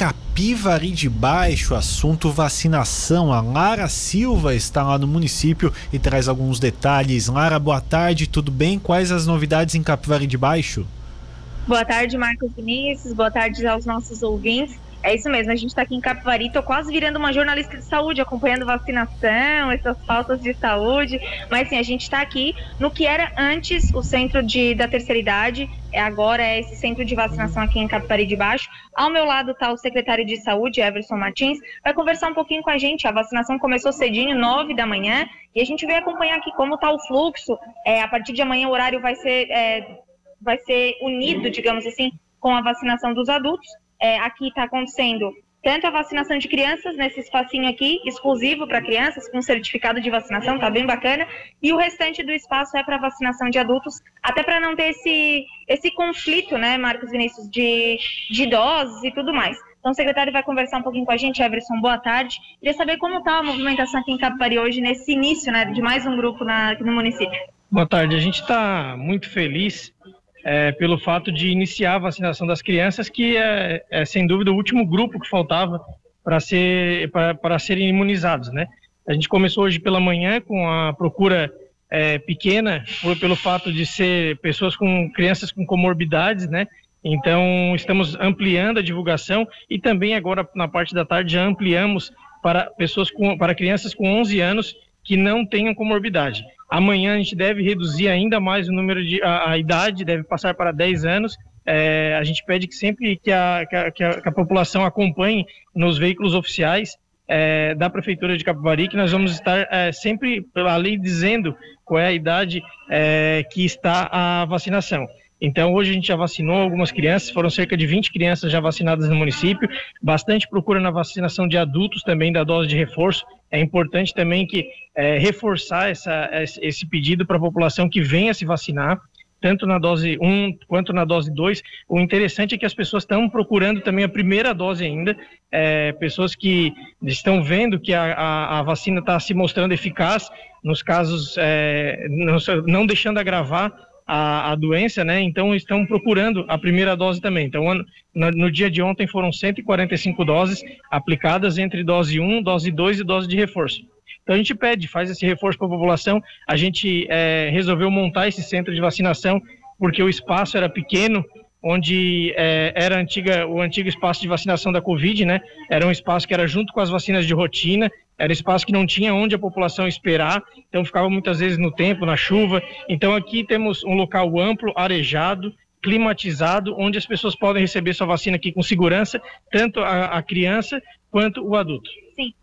Capivari de Baixo, assunto vacinação. A Lara Silva está lá no município e traz alguns detalhes. Lara, boa tarde, tudo bem? Quais as novidades em Capivari de Baixo? Boa tarde, Marcos Vinícius. Boa tarde aos nossos ouvintes. É isso mesmo, a gente está aqui em Capivari, estou quase virando uma jornalista de saúde, acompanhando vacinação, essas faltas de saúde, mas sim, a gente está aqui no que era antes o centro de, da terceira idade, é agora é esse centro de vacinação aqui em Capivari de Baixo. Ao meu lado está o secretário de saúde, Everson Martins, vai conversar um pouquinho com a gente, a vacinação começou cedinho, nove da manhã, e a gente veio acompanhar aqui como está o fluxo, é, a partir de amanhã o horário vai ser, é, vai ser unido, digamos assim, com a vacinação dos adultos, é, aqui está acontecendo tanto a vacinação de crianças nesse espacinho aqui, exclusivo para crianças, com certificado de vacinação, tá bem bacana, e o restante do espaço é para vacinação de adultos, até para não ter esse, esse conflito, né, Marcos Vinícius, de, de idosos e tudo mais. Então, o secretário vai conversar um pouquinho com a gente. Everson, boa tarde. Queria saber como está a movimentação aqui em Capivari hoje, nesse início né, de mais um grupo na, no município. Boa tarde. A gente está muito feliz é, pelo fato de iniciar a vacinação das crianças, que é, é sem dúvida o último grupo que faltava para ser, para serem imunizados, né? A gente começou hoje pela manhã com a procura é, pequena, pelo fato de ser pessoas com crianças com comorbidades, né? Então, estamos ampliando a divulgação e também agora na parte da tarde já ampliamos para pessoas com, para crianças com 11 anos que não tenham comorbidade. Amanhã a gente deve reduzir ainda mais o número de. a, a idade, deve passar para 10 anos. É, a gente pede que sempre que a, que a, que a, população acompanhe nos veículos oficiais é, da Prefeitura de Capivari, que nós vamos estar é, sempre pela lei dizendo qual é a idade é, que está a vacinação. Então, hoje a gente já vacinou algumas crianças, foram cerca de 20 crianças já vacinadas no município, bastante procura na vacinação de adultos também da dose de reforço. É importante também que é, reforçar essa, esse pedido para a população que venha se vacinar, tanto na dose 1 quanto na dose 2. O interessante é que as pessoas estão procurando também a primeira dose ainda, é, pessoas que estão vendo que a, a, a vacina está se mostrando eficaz, nos casos, é, não, não deixando agravar a, a, doença, né? Então estão procurando a primeira dose também. Então, no, no, dia de ontem foram 145 doses aplicadas entre dose 1, dose 2 e dose de reforço. Então a gente pede, faz esse reforço para a população. A gente é, resolveu montar esse centro de vacinação porque o espaço era pequeno onde é, era antiga, o antigo espaço de vacinação da Covid, né? Era um espaço que era junto com as vacinas de rotina, era espaço que não tinha onde a população esperar, então ficava muitas vezes no tempo, na chuva. Então aqui temos um local amplo, arejado, climatizado, onde as pessoas podem receber sua vacina aqui com segurança, tanto a, a criança quanto o adulto. Sim.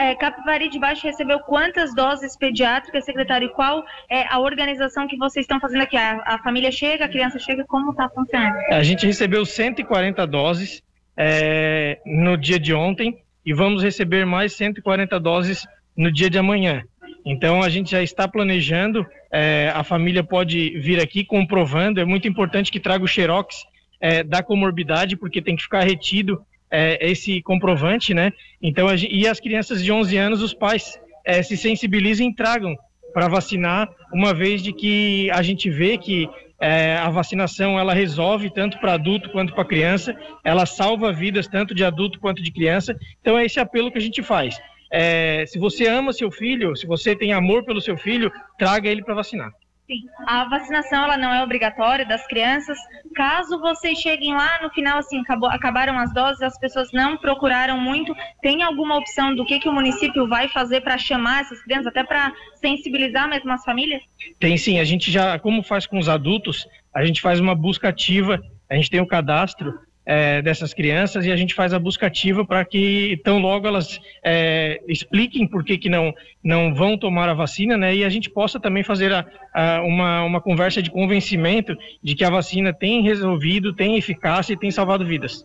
É, Capivari de Baixo recebeu quantas doses pediátricas, secretário? E qual é a organização que vocês estão fazendo aqui? A, a família chega, a criança chega, como está funcionando? A gente recebeu 140 doses é, no dia de ontem e vamos receber mais 140 doses no dia de amanhã. Então a gente já está planejando, é, a família pode vir aqui comprovando, é muito importante que traga o xerox é, da comorbidade, porque tem que ficar retido é, esse comprovante, né? Então, a, e as crianças de 11 anos, os pais é, se sensibilizem e tragam para vacinar, uma vez de que a gente vê que é, a vacinação ela resolve tanto para adulto quanto para criança, ela salva vidas tanto de adulto quanto de criança. Então é esse apelo que a gente faz. É, se você ama seu filho, se você tem amor pelo seu filho, traga ele para vacinar. Sim, a vacinação ela não é obrigatória das crianças. Caso vocês cheguem lá no final, assim, acabou, acabaram as doses, as pessoas não procuraram muito, tem alguma opção do que, que o município vai fazer para chamar essas crianças, até para sensibilizar mesmo as famílias? Tem sim, a gente já, como faz com os adultos, a gente faz uma busca ativa, a gente tem o um cadastro é, dessas crianças e a gente faz a busca ativa para que tão logo elas é, expliquem por que, que não, não vão tomar a vacina, né? E a gente possa também fazer a, a, uma, uma conversa de convencimento de que a vacina tem resolvido, tem eficácia e tem salvado vidas.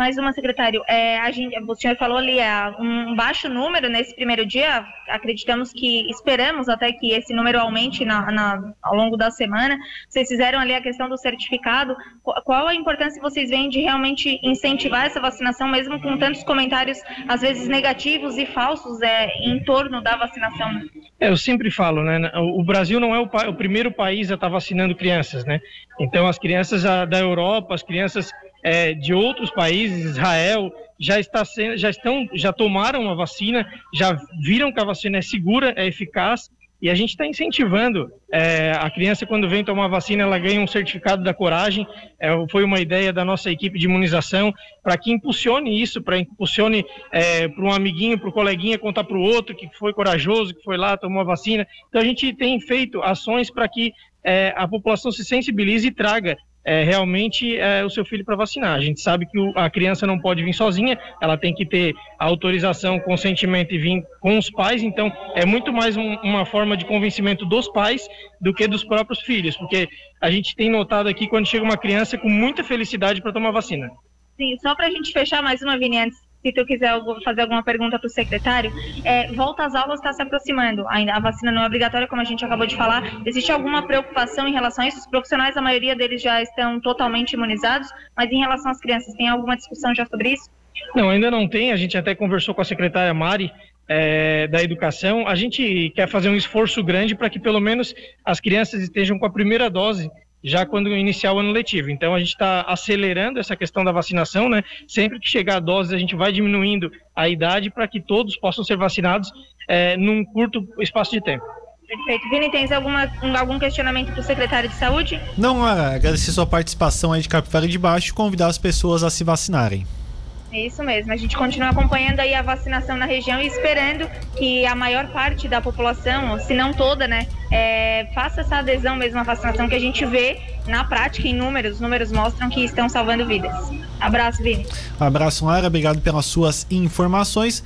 Mais uma, secretário. É, a gente, o senhor falou ali é, um baixo número nesse primeiro dia. Acreditamos que esperamos até que esse número aumente na, na, ao longo da semana. Vocês fizeram ali a questão do certificado. Qual a importância que vocês veem de realmente incentivar essa vacinação, mesmo com tantos comentários, às vezes negativos e falsos, é, em torno da vacinação? É, eu sempre falo, né? O Brasil não é o, o primeiro país a estar vacinando crianças, né? Então, as crianças da Europa, as crianças é, de outros países, Israel, já, está sendo, já estão, já tomaram a vacina, já viram que a vacina é segura, é eficaz e a gente está incentivando é, a criança, quando vem tomar vacina, ela ganha um certificado da coragem. É, foi uma ideia da nossa equipe de imunização para que impulsione isso, para impulsione é, para um amiguinho, para o coleguinha contar para o outro que foi corajoso, que foi lá, tomou a vacina. Então a gente tem feito ações para que é, a população se sensibilize e traga é, realmente é, o seu filho para vacinar. A gente sabe que o, a criança não pode vir sozinha, ela tem que ter autorização, consentimento e vir com os pais, então é muito mais um, uma forma de convencimento dos pais do que dos próprios filhos, porque a gente tem notado aqui quando chega uma criança com muita felicidade para tomar vacina. Sim, só para a gente fechar mais uma, antes se tu quiser fazer alguma pergunta para o secretário, é, volta às aulas está se aproximando. Ainda a vacina não é obrigatória, como a gente acabou de falar. Existe alguma preocupação em relação a isso? Os profissionais, a maioria deles já estão totalmente imunizados, mas em relação às crianças, tem alguma discussão já sobre isso? Não, ainda não tem. A gente até conversou com a secretária Mari é, da Educação. A gente quer fazer um esforço grande para que pelo menos as crianças estejam com a primeira dose já quando iniciar o ano letivo. Então a gente está acelerando essa questão da vacinação, né? Sempre que chegar a dose, a gente vai diminuindo a idade para que todos possam ser vacinados é, num curto espaço de tempo. Perfeito. Vini, tens alguma, algum questionamento para o secretário de saúde? Não, agradecer sua participação aí de Capivara de Baixo e convidar as pessoas a se vacinarem. É isso mesmo. A gente continua acompanhando aí a vacinação na região e esperando que a maior parte da população, se não toda, né, é, faça essa adesão mesmo à vacinação que a gente vê na prática em números. Os números mostram que estão salvando vidas. Abraço, Vini. Abraço, Lara. Obrigado pelas suas informações.